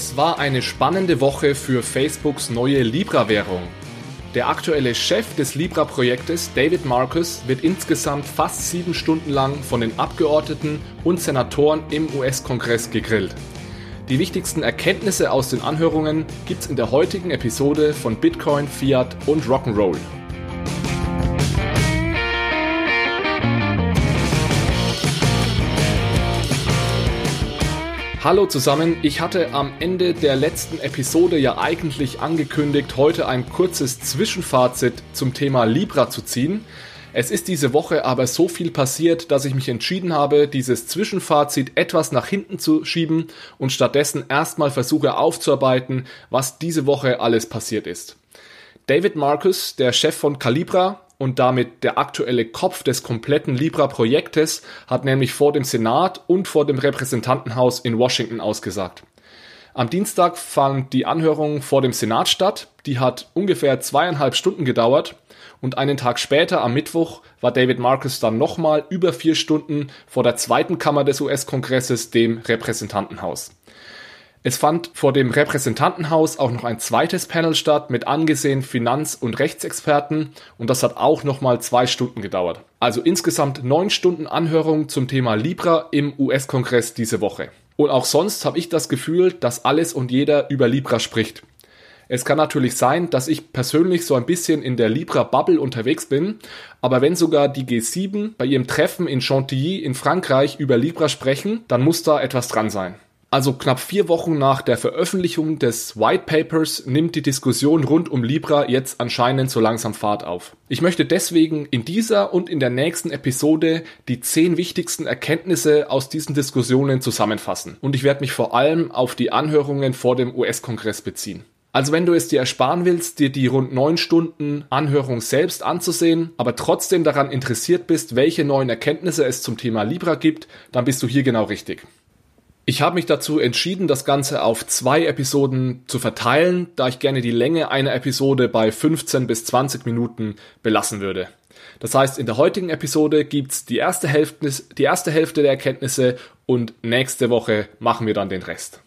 Es war eine spannende Woche für Facebooks neue Libra-Währung. Der aktuelle Chef des Libra-Projektes, David Marcus, wird insgesamt fast sieben Stunden lang von den Abgeordneten und Senatoren im US-Kongress gegrillt. Die wichtigsten Erkenntnisse aus den Anhörungen gibt's in der heutigen Episode von Bitcoin, Fiat und Rock'n'Roll. Hallo zusammen, ich hatte am Ende der letzten Episode ja eigentlich angekündigt, heute ein kurzes Zwischenfazit zum Thema Libra zu ziehen. Es ist diese Woche aber so viel passiert, dass ich mich entschieden habe, dieses Zwischenfazit etwas nach hinten zu schieben und stattdessen erstmal versuche aufzuarbeiten, was diese Woche alles passiert ist. David Marcus, der Chef von Calibra, und damit der aktuelle Kopf des kompletten Libra-Projektes, hat nämlich vor dem Senat und vor dem Repräsentantenhaus in Washington ausgesagt. Am Dienstag fand die Anhörung vor dem Senat statt. Die hat ungefähr zweieinhalb Stunden gedauert. Und einen Tag später, am Mittwoch, war David Marcus dann nochmal über vier Stunden vor der zweiten Kammer des US-Kongresses, dem Repräsentantenhaus. Es fand vor dem Repräsentantenhaus auch noch ein zweites Panel statt mit angesehen Finanz- und Rechtsexperten und das hat auch nochmal zwei Stunden gedauert. Also insgesamt neun Stunden Anhörung zum Thema Libra im US-Kongress diese Woche. Und auch sonst habe ich das Gefühl, dass alles und jeder über Libra spricht. Es kann natürlich sein, dass ich persönlich so ein bisschen in der Libra-Bubble unterwegs bin, aber wenn sogar die G7 bei ihrem Treffen in Chantilly in Frankreich über Libra sprechen, dann muss da etwas dran sein. Also knapp vier Wochen nach der Veröffentlichung des White Papers nimmt die Diskussion rund um Libra jetzt anscheinend so langsam Fahrt auf. Ich möchte deswegen in dieser und in der nächsten Episode die zehn wichtigsten Erkenntnisse aus diesen Diskussionen zusammenfassen. Und ich werde mich vor allem auf die Anhörungen vor dem US-Kongress beziehen. Also wenn du es dir ersparen willst, dir die rund neun Stunden Anhörung selbst anzusehen, aber trotzdem daran interessiert bist, welche neuen Erkenntnisse es zum Thema Libra gibt, dann bist du hier genau richtig. Ich habe mich dazu entschieden, das Ganze auf zwei Episoden zu verteilen, da ich gerne die Länge einer Episode bei 15 bis 20 Minuten belassen würde. Das heißt, in der heutigen Episode gibt's die die erste Hälfte der Erkenntnisse und nächste Woche machen wir dann den Rest.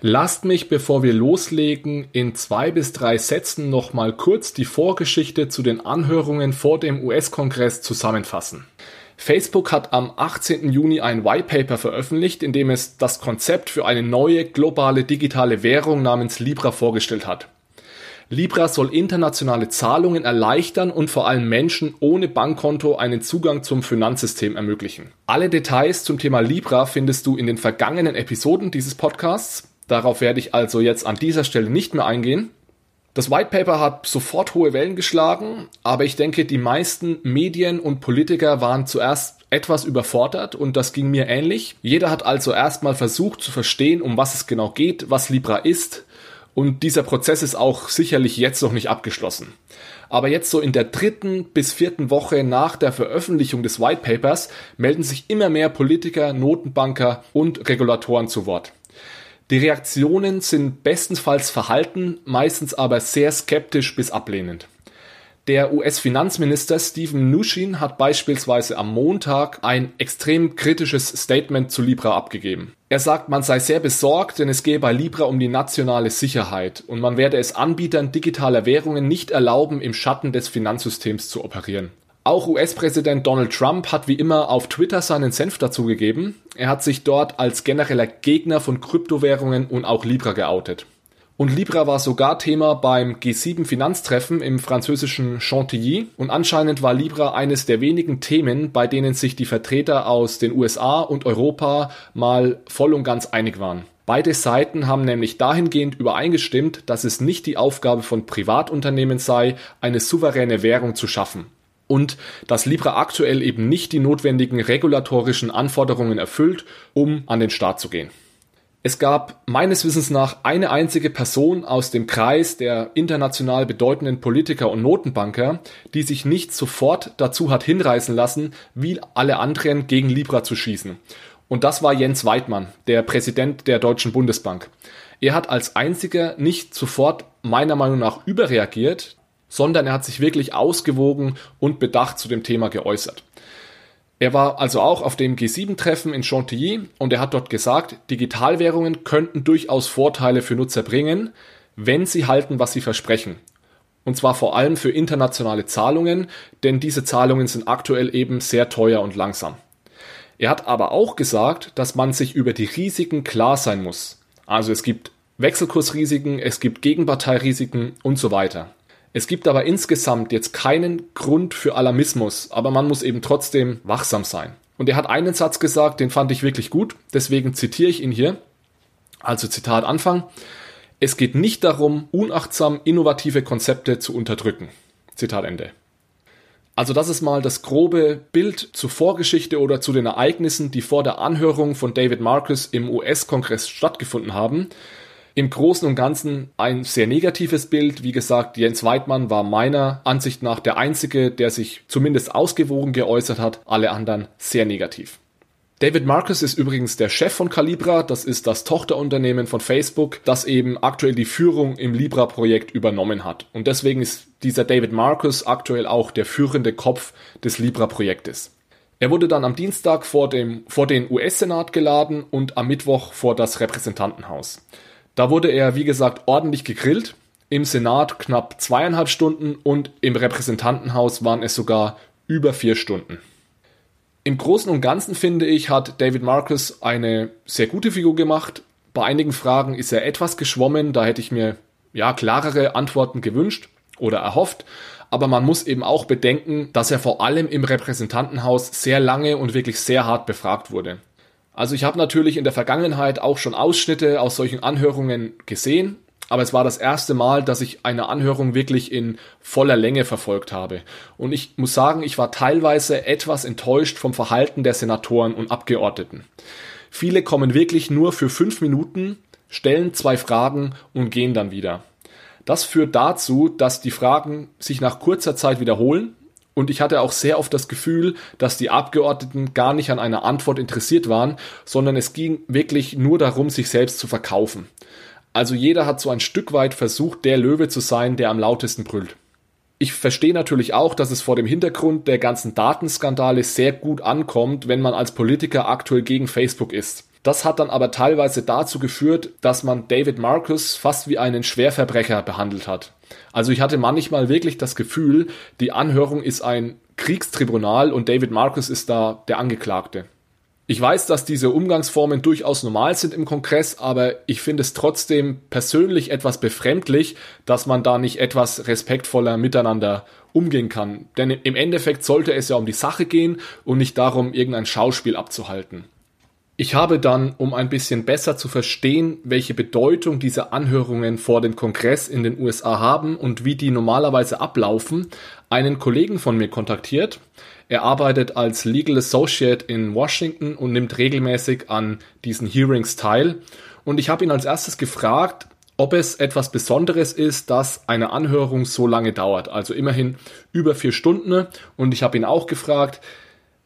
Lasst mich, bevor wir loslegen, in zwei bis drei Sätzen nochmal kurz die Vorgeschichte zu den Anhörungen vor dem US-Kongress zusammenfassen. Facebook hat am 18. Juni ein White Paper veröffentlicht, in dem es das Konzept für eine neue globale digitale Währung namens Libra vorgestellt hat. Libra soll internationale Zahlungen erleichtern und vor allem Menschen ohne Bankkonto einen Zugang zum Finanzsystem ermöglichen. Alle Details zum Thema Libra findest du in den vergangenen Episoden dieses Podcasts. Darauf werde ich also jetzt an dieser Stelle nicht mehr eingehen. Das White Paper hat sofort hohe Wellen geschlagen, aber ich denke, die meisten Medien und Politiker waren zuerst etwas überfordert und das ging mir ähnlich. Jeder hat also erstmal versucht zu verstehen, um was es genau geht, was Libra ist und dieser Prozess ist auch sicherlich jetzt noch nicht abgeschlossen. Aber jetzt so in der dritten bis vierten Woche nach der Veröffentlichung des White Papers melden sich immer mehr Politiker, Notenbanker und Regulatoren zu Wort. Die Reaktionen sind bestenfalls verhalten, meistens aber sehr skeptisch bis ablehnend. Der US-Finanzminister Steven Mnuchin hat beispielsweise am Montag ein extrem kritisches Statement zu Libra abgegeben. Er sagt, man sei sehr besorgt, denn es gehe bei Libra um die nationale Sicherheit und man werde es Anbietern digitaler Währungen nicht erlauben, im Schatten des Finanzsystems zu operieren. Auch US-Präsident Donald Trump hat wie immer auf Twitter seinen Senf dazugegeben. Er hat sich dort als genereller Gegner von Kryptowährungen und auch Libra geoutet. Und Libra war sogar Thema beim G7 Finanztreffen im französischen Chantilly und anscheinend war Libra eines der wenigen Themen, bei denen sich die Vertreter aus den USA und Europa mal voll und ganz einig waren. Beide Seiten haben nämlich dahingehend übereingestimmt, dass es nicht die Aufgabe von Privatunternehmen sei, eine souveräne Währung zu schaffen und dass Libra aktuell eben nicht die notwendigen regulatorischen Anforderungen erfüllt, um an den Start zu gehen. Es gab meines Wissens nach eine einzige Person aus dem Kreis der international bedeutenden Politiker und Notenbanker, die sich nicht sofort dazu hat hinreißen lassen, wie alle anderen gegen Libra zu schießen. Und das war Jens Weidmann, der Präsident der Deutschen Bundesbank. Er hat als einziger nicht sofort meiner Meinung nach überreagiert, sondern er hat sich wirklich ausgewogen und bedacht zu dem Thema geäußert. Er war also auch auf dem G7-Treffen in Chantilly und er hat dort gesagt, Digitalwährungen könnten durchaus Vorteile für Nutzer bringen, wenn sie halten, was sie versprechen. Und zwar vor allem für internationale Zahlungen, denn diese Zahlungen sind aktuell eben sehr teuer und langsam. Er hat aber auch gesagt, dass man sich über die Risiken klar sein muss. Also es gibt Wechselkursrisiken, es gibt Gegenparteirisiken und so weiter. Es gibt aber insgesamt jetzt keinen Grund für Alarmismus, aber man muss eben trotzdem wachsam sein. Und er hat einen Satz gesagt, den fand ich wirklich gut, deswegen zitiere ich ihn hier. Also Zitat Anfang. Es geht nicht darum, unachtsam innovative Konzepte zu unterdrücken. Zitat Ende. Also das ist mal das grobe Bild zur Vorgeschichte oder zu den Ereignissen, die vor der Anhörung von David Marcus im US-Kongress stattgefunden haben. Im Großen und Ganzen ein sehr negatives Bild. Wie gesagt, Jens Weidmann war meiner Ansicht nach der Einzige, der sich zumindest ausgewogen geäußert hat, alle anderen sehr negativ. David Marcus ist übrigens der Chef von Calibra, das ist das Tochterunternehmen von Facebook, das eben aktuell die Führung im Libra-Projekt übernommen hat. Und deswegen ist dieser David Marcus aktuell auch der führende Kopf des Libra-Projektes. Er wurde dann am Dienstag vor, dem, vor den US-Senat geladen und am Mittwoch vor das Repräsentantenhaus. Da wurde er, wie gesagt, ordentlich gegrillt. Im Senat knapp zweieinhalb Stunden und im Repräsentantenhaus waren es sogar über vier Stunden. Im Großen und Ganzen finde ich, hat David Marcus eine sehr gute Figur gemacht. Bei einigen Fragen ist er etwas geschwommen, da hätte ich mir ja klarere Antworten gewünscht oder erhofft. Aber man muss eben auch bedenken, dass er vor allem im Repräsentantenhaus sehr lange und wirklich sehr hart befragt wurde. Also ich habe natürlich in der Vergangenheit auch schon Ausschnitte aus solchen Anhörungen gesehen, aber es war das erste Mal, dass ich eine Anhörung wirklich in voller Länge verfolgt habe. Und ich muss sagen, ich war teilweise etwas enttäuscht vom Verhalten der Senatoren und Abgeordneten. Viele kommen wirklich nur für fünf Minuten, stellen zwei Fragen und gehen dann wieder. Das führt dazu, dass die Fragen sich nach kurzer Zeit wiederholen und ich hatte auch sehr oft das Gefühl, dass die Abgeordneten gar nicht an einer Antwort interessiert waren, sondern es ging wirklich nur darum, sich selbst zu verkaufen. Also jeder hat so ein Stück weit versucht, der Löwe zu sein, der am lautesten brüllt. Ich verstehe natürlich auch, dass es vor dem Hintergrund der ganzen Datenskandale sehr gut ankommt, wenn man als Politiker aktuell gegen Facebook ist. Das hat dann aber teilweise dazu geführt, dass man David Marcus fast wie einen Schwerverbrecher behandelt hat. Also ich hatte manchmal wirklich das Gefühl, die Anhörung ist ein Kriegstribunal und David Marcus ist da der Angeklagte. Ich weiß, dass diese Umgangsformen durchaus normal sind im Kongress, aber ich finde es trotzdem persönlich etwas befremdlich, dass man da nicht etwas respektvoller miteinander umgehen kann. Denn im Endeffekt sollte es ja um die Sache gehen und nicht darum, irgendein Schauspiel abzuhalten. Ich habe dann, um ein bisschen besser zu verstehen, welche Bedeutung diese Anhörungen vor dem Kongress in den USA haben und wie die normalerweise ablaufen, einen Kollegen von mir kontaktiert. Er arbeitet als Legal Associate in Washington und nimmt regelmäßig an diesen Hearings teil. Und ich habe ihn als erstes gefragt, ob es etwas Besonderes ist, dass eine Anhörung so lange dauert. Also immerhin über vier Stunden. Und ich habe ihn auch gefragt,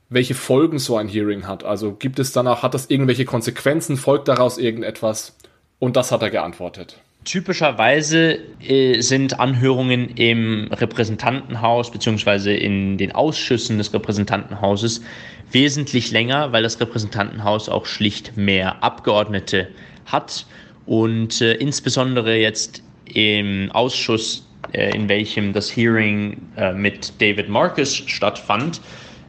welche Folgen so ein Hearing hat. Also gibt es danach, hat das irgendwelche Konsequenzen, folgt daraus irgendetwas? Und das hat er geantwortet. Typischerweise äh, sind Anhörungen im Repräsentantenhaus bzw. in den Ausschüssen des Repräsentantenhauses wesentlich länger, weil das Repräsentantenhaus auch schlicht mehr Abgeordnete hat und äh, insbesondere jetzt im Ausschuss, äh, in welchem das Hearing äh, mit David Marcus stattfand,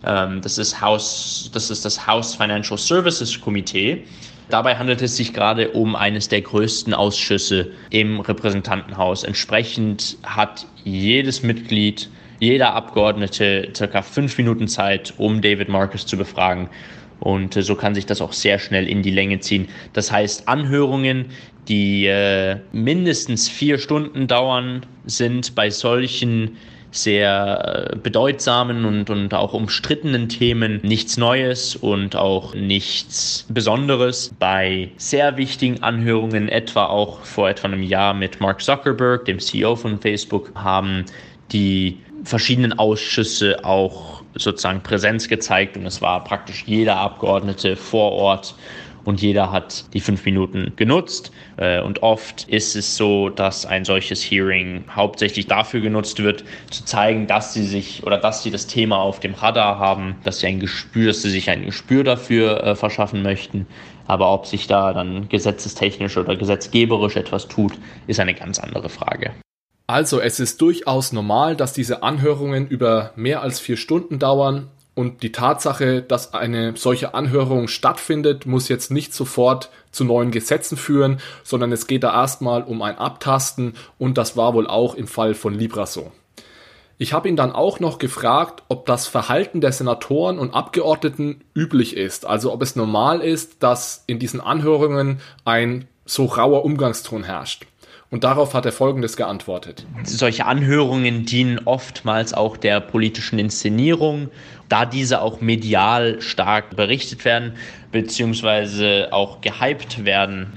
das, ist House, das ist das House Financial Services Komitee. Dabei handelt es sich gerade um eines der größten Ausschüsse im Repräsentantenhaus. Entsprechend hat jedes Mitglied, jeder Abgeordnete circa fünf Minuten Zeit, um David Marcus zu befragen. Und äh, so kann sich das auch sehr schnell in die Länge ziehen. Das heißt, Anhörungen, die äh, mindestens vier Stunden dauern, sind bei solchen sehr äh, bedeutsamen und, und auch umstrittenen Themen nichts Neues und auch nichts Besonderes. Bei sehr wichtigen Anhörungen, etwa auch vor etwa einem Jahr mit Mark Zuckerberg, dem CEO von Facebook, haben die verschiedenen Ausschüsse auch sozusagen Präsenz gezeigt und es war praktisch jeder Abgeordnete vor Ort und jeder hat die fünf Minuten genutzt. Äh, und oft ist es so, dass ein solches Hearing hauptsächlich dafür genutzt wird, zu zeigen, dass sie sich oder dass sie das Thema auf dem Radar haben, dass sie ein Gespür, dass sie sich ein Gespür dafür äh, verschaffen möchten. Aber ob sich da dann gesetzestechnisch oder gesetzgeberisch etwas tut, ist eine ganz andere Frage. Also es ist durchaus normal, dass diese Anhörungen über mehr als vier Stunden dauern und die Tatsache, dass eine solche Anhörung stattfindet, muss jetzt nicht sofort zu neuen Gesetzen führen, sondern es geht da erstmal um ein Abtasten und das war wohl auch im Fall von Libra so. Ich habe ihn dann auch noch gefragt, ob das Verhalten der Senatoren und Abgeordneten üblich ist, also ob es normal ist, dass in diesen Anhörungen ein so rauer Umgangston herrscht. Und darauf hat er Folgendes geantwortet. Solche Anhörungen dienen oftmals auch der politischen Inszenierung, da diese auch medial stark berichtet werden, beziehungsweise auch gehypt werden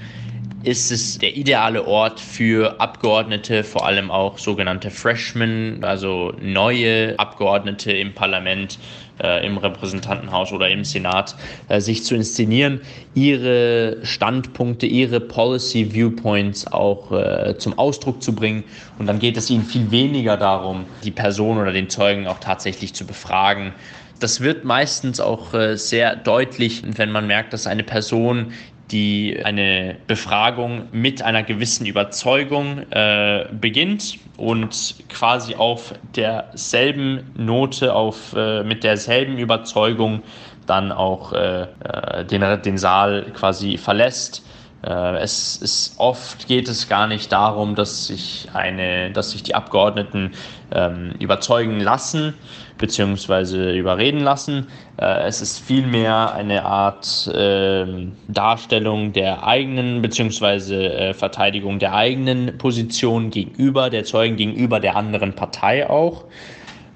ist es der ideale Ort für Abgeordnete, vor allem auch sogenannte Freshmen, also neue Abgeordnete im Parlament, äh, im Repräsentantenhaus oder im Senat, äh, sich zu inszenieren, ihre Standpunkte, ihre Policy Viewpoints auch äh, zum Ausdruck zu bringen. Und dann geht es ihnen viel weniger darum, die Person oder den Zeugen auch tatsächlich zu befragen, das wird meistens auch äh, sehr deutlich, wenn man merkt, dass eine Person die eine Befragung mit einer gewissen Überzeugung äh, beginnt und quasi auf derselben Note, auf, äh, mit derselben Überzeugung dann auch äh, äh den, den Saal quasi verlässt. Äh, es ist oft geht es gar nicht darum, dass sich eine, dass sich die Abgeordneten ähm, überzeugen lassen, beziehungsweise überreden lassen. Äh, es ist vielmehr eine Art äh, Darstellung der eigenen, beziehungsweise äh, Verteidigung der eigenen Position gegenüber der Zeugen, gegenüber der anderen Partei auch.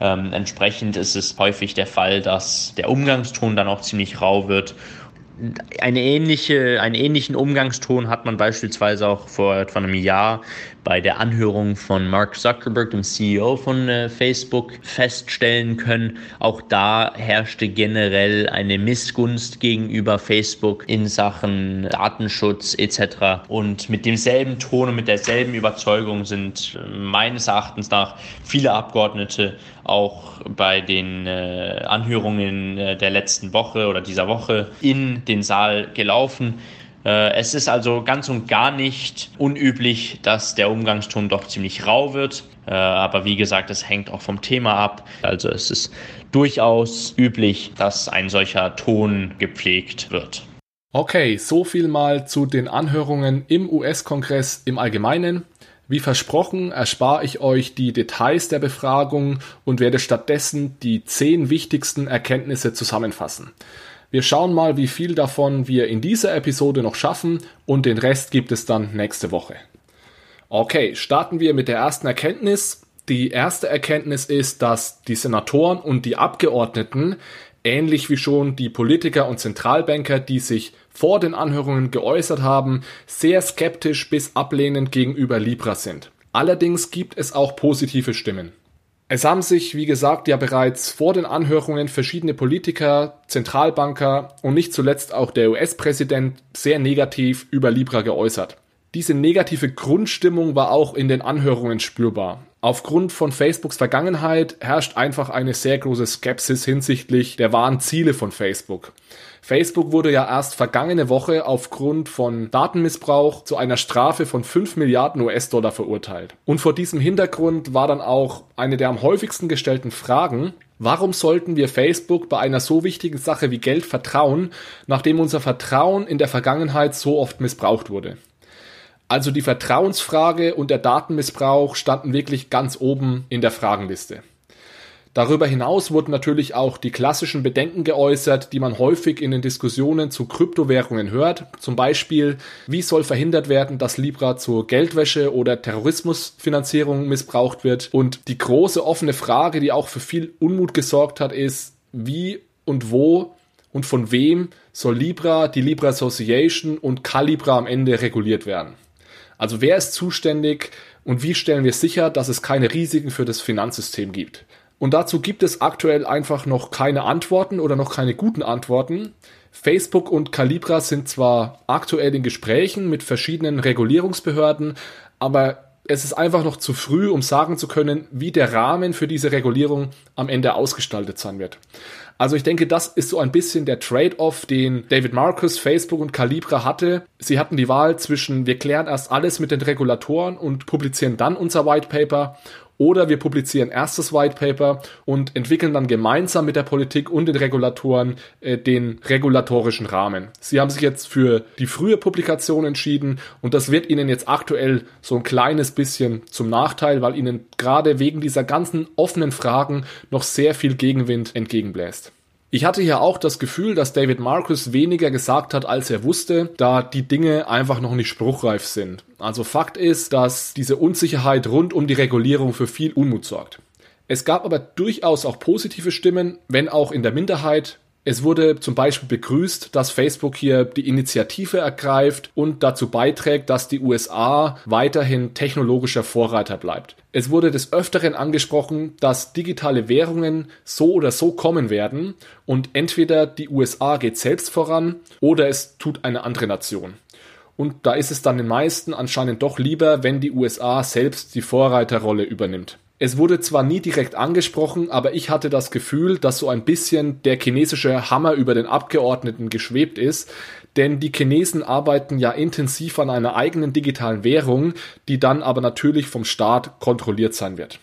Ähm, entsprechend ist es häufig der Fall, dass der Umgangston dann auch ziemlich rau wird eine ähnliche, einen ähnlichen Umgangston hat man beispielsweise auch vor etwa einem Jahr bei der Anhörung von Mark Zuckerberg, dem CEO von äh, Facebook, feststellen können. Auch da herrschte generell eine Missgunst gegenüber Facebook in Sachen Datenschutz etc. Und mit demselben Ton und mit derselben Überzeugung sind äh, meines Erachtens nach viele Abgeordnete auch bei den äh, Anhörungen äh, der letzten Woche oder dieser Woche in den Saal gelaufen. Äh, es ist also ganz und gar nicht unüblich, dass der Umgangston doch ziemlich rau wird. Äh, aber wie gesagt, es hängt auch vom Thema ab. Also es ist durchaus üblich, dass ein solcher Ton gepflegt wird. Okay, so viel mal zu den Anhörungen im US-Kongress im Allgemeinen. Wie versprochen erspare ich euch die Details der Befragung und werde stattdessen die zehn wichtigsten Erkenntnisse zusammenfassen. Wir schauen mal, wie viel davon wir in dieser Episode noch schaffen und den Rest gibt es dann nächste Woche. Okay, starten wir mit der ersten Erkenntnis. Die erste Erkenntnis ist, dass die Senatoren und die Abgeordneten, ähnlich wie schon die Politiker und Zentralbanker, die sich vor den Anhörungen geäußert haben, sehr skeptisch bis ablehnend gegenüber Libra sind. Allerdings gibt es auch positive Stimmen. Es haben sich, wie gesagt, ja bereits vor den Anhörungen verschiedene Politiker, Zentralbanker und nicht zuletzt auch der US-Präsident sehr negativ über Libra geäußert. Diese negative Grundstimmung war auch in den Anhörungen spürbar. Aufgrund von Facebooks Vergangenheit herrscht einfach eine sehr große Skepsis hinsichtlich der wahren Ziele von Facebook. Facebook wurde ja erst vergangene Woche aufgrund von Datenmissbrauch zu einer Strafe von 5 Milliarden US-Dollar verurteilt. Und vor diesem Hintergrund war dann auch eine der am häufigsten gestellten Fragen, Warum sollten wir Facebook bei einer so wichtigen Sache wie Geld vertrauen, nachdem unser Vertrauen in der Vergangenheit so oft missbraucht wurde? Also die Vertrauensfrage und der Datenmissbrauch standen wirklich ganz oben in der Fragenliste. Darüber hinaus wurden natürlich auch die klassischen Bedenken geäußert, die man häufig in den Diskussionen zu Kryptowährungen hört. Zum Beispiel, wie soll verhindert werden, dass Libra zur Geldwäsche oder Terrorismusfinanzierung missbraucht wird? Und die große offene Frage, die auch für viel Unmut gesorgt hat, ist, wie und wo und von wem soll Libra, die Libra Association und Calibra am Ende reguliert werden? Also wer ist zuständig und wie stellen wir sicher, dass es keine Risiken für das Finanzsystem gibt? Und dazu gibt es aktuell einfach noch keine Antworten oder noch keine guten Antworten. Facebook und Calibra sind zwar aktuell in Gesprächen mit verschiedenen Regulierungsbehörden, aber es ist einfach noch zu früh, um sagen zu können, wie der Rahmen für diese Regulierung am Ende ausgestaltet sein wird. Also ich denke, das ist so ein bisschen der Trade-off, den David Marcus, Facebook und Calibra hatte. Sie hatten die Wahl zwischen, wir klären erst alles mit den Regulatoren und publizieren dann unser White Paper oder wir publizieren erst das White Paper und entwickeln dann gemeinsam mit der Politik und den Regulatoren äh, den regulatorischen Rahmen. Sie haben sich jetzt für die frühe Publikation entschieden und das wird Ihnen jetzt aktuell so ein kleines bisschen zum Nachteil, weil Ihnen gerade wegen dieser ganzen offenen Fragen noch sehr viel Gegenwind entgegenbläst. Ich hatte hier auch das Gefühl, dass David Marcus weniger gesagt hat, als er wusste, da die Dinge einfach noch nicht spruchreif sind. Also Fakt ist, dass diese Unsicherheit rund um die Regulierung für viel Unmut sorgt. Es gab aber durchaus auch positive Stimmen, wenn auch in der Minderheit. Es wurde zum Beispiel begrüßt, dass Facebook hier die Initiative ergreift und dazu beiträgt, dass die USA weiterhin technologischer Vorreiter bleibt. Es wurde des Öfteren angesprochen, dass digitale Währungen so oder so kommen werden und entweder die USA geht selbst voran oder es tut eine andere Nation. Und da ist es dann den meisten anscheinend doch lieber, wenn die USA selbst die Vorreiterrolle übernimmt. Es wurde zwar nie direkt angesprochen, aber ich hatte das Gefühl, dass so ein bisschen der chinesische Hammer über den Abgeordneten geschwebt ist, denn die Chinesen arbeiten ja intensiv an einer eigenen digitalen Währung, die dann aber natürlich vom Staat kontrolliert sein wird.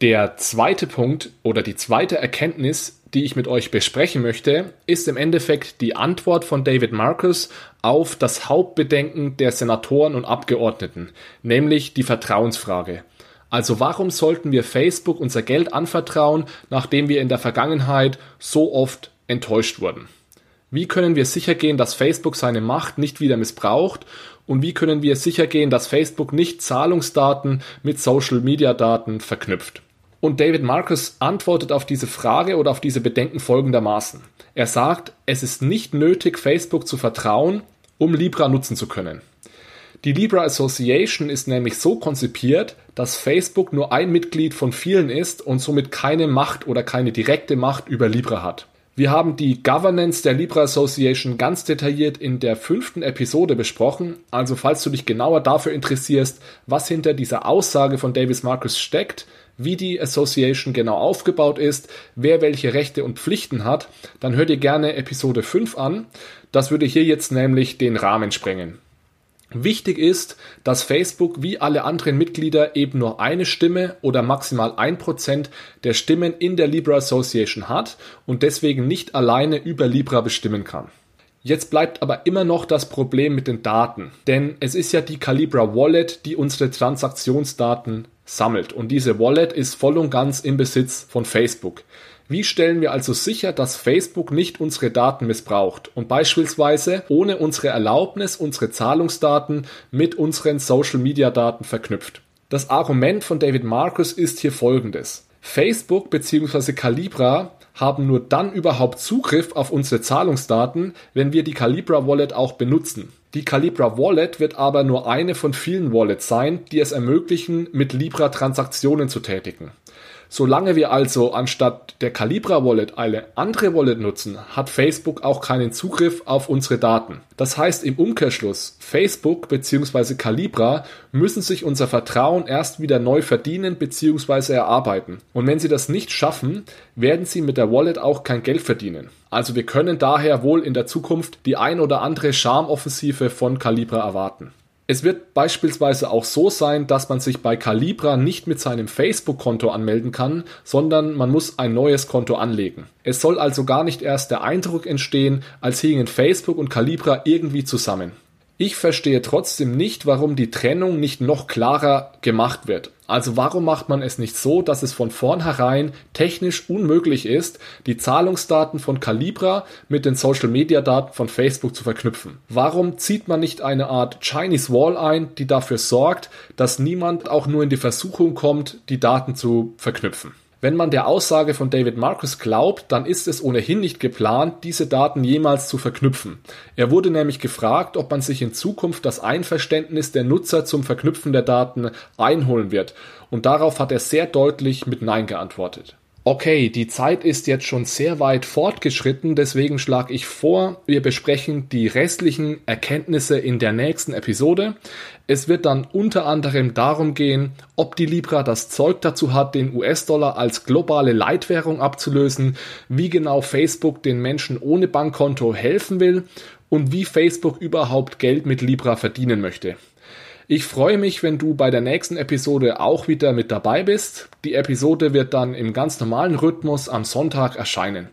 Der zweite Punkt oder die zweite Erkenntnis, die ich mit euch besprechen möchte, ist im Endeffekt die Antwort von David Marcus auf das Hauptbedenken der Senatoren und Abgeordneten, nämlich die Vertrauensfrage. Also warum sollten wir Facebook unser Geld anvertrauen, nachdem wir in der Vergangenheit so oft enttäuscht wurden? Wie können wir sicher gehen, dass Facebook seine Macht nicht wieder missbraucht? Und wie können wir sicher gehen, dass Facebook nicht Zahlungsdaten mit Social-Media-Daten verknüpft? Und David Marcus antwortet auf diese Frage oder auf diese Bedenken folgendermaßen. Er sagt, es ist nicht nötig, Facebook zu vertrauen, um Libra nutzen zu können. Die Libra Association ist nämlich so konzipiert, dass Facebook nur ein Mitglied von vielen ist und somit keine Macht oder keine direkte Macht über Libra hat. Wir haben die Governance der Libra Association ganz detailliert in der fünften Episode besprochen. Also falls du dich genauer dafür interessierst, was hinter dieser Aussage von Davis Marcus steckt, wie die Association genau aufgebaut ist, wer welche Rechte und Pflichten hat, dann hör dir gerne Episode 5 an. Das würde hier jetzt nämlich den Rahmen sprengen. Wichtig ist, dass Facebook wie alle anderen Mitglieder eben nur eine Stimme oder maximal ein Prozent der Stimmen in der Libra Association hat und deswegen nicht alleine über Libra bestimmen kann. Jetzt bleibt aber immer noch das Problem mit den Daten, denn es ist ja die Calibra Wallet, die unsere Transaktionsdaten sammelt und diese Wallet ist voll und ganz im Besitz von Facebook. Wie stellen wir also sicher, dass Facebook nicht unsere Daten missbraucht und beispielsweise ohne unsere Erlaubnis unsere Zahlungsdaten mit unseren Social-Media-Daten verknüpft? Das Argument von David Marcus ist hier folgendes. Facebook bzw. Calibra haben nur dann überhaupt Zugriff auf unsere Zahlungsdaten, wenn wir die Calibra Wallet auch benutzen. Die Calibra Wallet wird aber nur eine von vielen Wallets sein, die es ermöglichen, mit Libra Transaktionen zu tätigen. Solange wir also anstatt der Calibra Wallet eine andere Wallet nutzen, hat Facebook auch keinen Zugriff auf unsere Daten. Das heißt im Umkehrschluss, Facebook bzw. Calibra müssen sich unser Vertrauen erst wieder neu verdienen bzw. erarbeiten. Und wenn sie das nicht schaffen, werden sie mit der Wallet auch kein Geld verdienen. Also wir können daher wohl in der Zukunft die ein oder andere Charmoffensive von Calibra erwarten. Es wird beispielsweise auch so sein, dass man sich bei Calibra nicht mit seinem Facebook-Konto anmelden kann, sondern man muss ein neues Konto anlegen. Es soll also gar nicht erst der Eindruck entstehen, als hingen Facebook und Calibra irgendwie zusammen. Ich verstehe trotzdem nicht, warum die Trennung nicht noch klarer gemacht wird. Also warum macht man es nicht so, dass es von vornherein technisch unmöglich ist, die Zahlungsdaten von Calibra mit den Social Media Daten von Facebook zu verknüpfen? Warum zieht man nicht eine Art Chinese Wall ein, die dafür sorgt, dass niemand auch nur in die Versuchung kommt, die Daten zu verknüpfen? Wenn man der Aussage von David Marcus glaubt, dann ist es ohnehin nicht geplant, diese Daten jemals zu verknüpfen. Er wurde nämlich gefragt, ob man sich in Zukunft das Einverständnis der Nutzer zum Verknüpfen der Daten einholen wird, und darauf hat er sehr deutlich mit Nein geantwortet. Okay, die Zeit ist jetzt schon sehr weit fortgeschritten, deswegen schlage ich vor, wir besprechen die restlichen Erkenntnisse in der nächsten Episode. Es wird dann unter anderem darum gehen, ob die Libra das Zeug dazu hat, den US-Dollar als globale Leitwährung abzulösen, wie genau Facebook den Menschen ohne Bankkonto helfen will und wie Facebook überhaupt Geld mit Libra verdienen möchte. Ich freue mich, wenn du bei der nächsten Episode auch wieder mit dabei bist. Die Episode wird dann im ganz normalen Rhythmus am Sonntag erscheinen.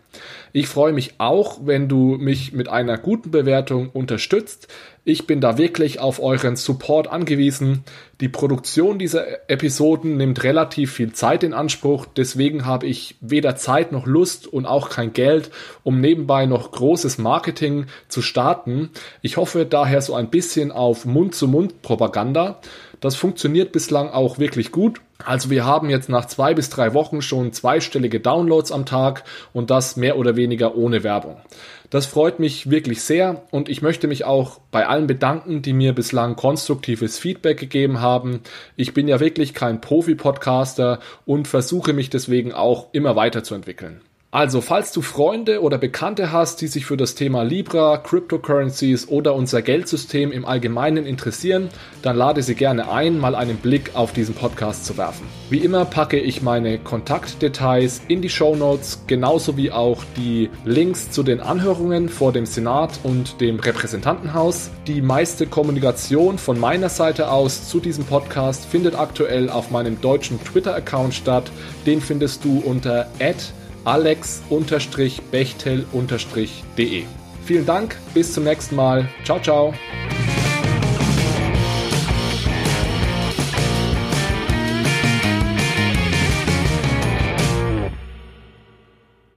Ich freue mich auch, wenn du mich mit einer guten Bewertung unterstützt. Ich bin da wirklich auf euren Support angewiesen. Die Produktion dieser Episoden nimmt relativ viel Zeit in Anspruch, deswegen habe ich weder Zeit noch Lust und auch kein Geld, um nebenbei noch großes Marketing zu starten. Ich hoffe daher so ein bisschen auf Mund-zu-Mund-Propaganda. Das funktioniert bislang auch wirklich gut. Also wir haben jetzt nach zwei bis drei Wochen schon zweistellige Downloads am Tag und das mehr oder weniger ohne Werbung. Das freut mich wirklich sehr und ich möchte mich auch bei allen bedanken, die mir bislang konstruktives Feedback gegeben haben. Ich bin ja wirklich kein Profi-Podcaster und versuche mich deswegen auch immer weiterzuentwickeln. Also, falls du Freunde oder Bekannte hast, die sich für das Thema Libra, Cryptocurrencies oder unser Geldsystem im Allgemeinen interessieren, dann lade sie gerne ein, mal einen Blick auf diesen Podcast zu werfen. Wie immer packe ich meine Kontaktdetails in die Show Notes, genauso wie auch die Links zu den Anhörungen vor dem Senat und dem Repräsentantenhaus. Die meiste Kommunikation von meiner Seite aus zu diesem Podcast findet aktuell auf meinem deutschen Twitter-Account statt. Den findest du unter alex-bechtel-de. Vielen Dank, bis zum nächsten Mal. Ciao, ciao.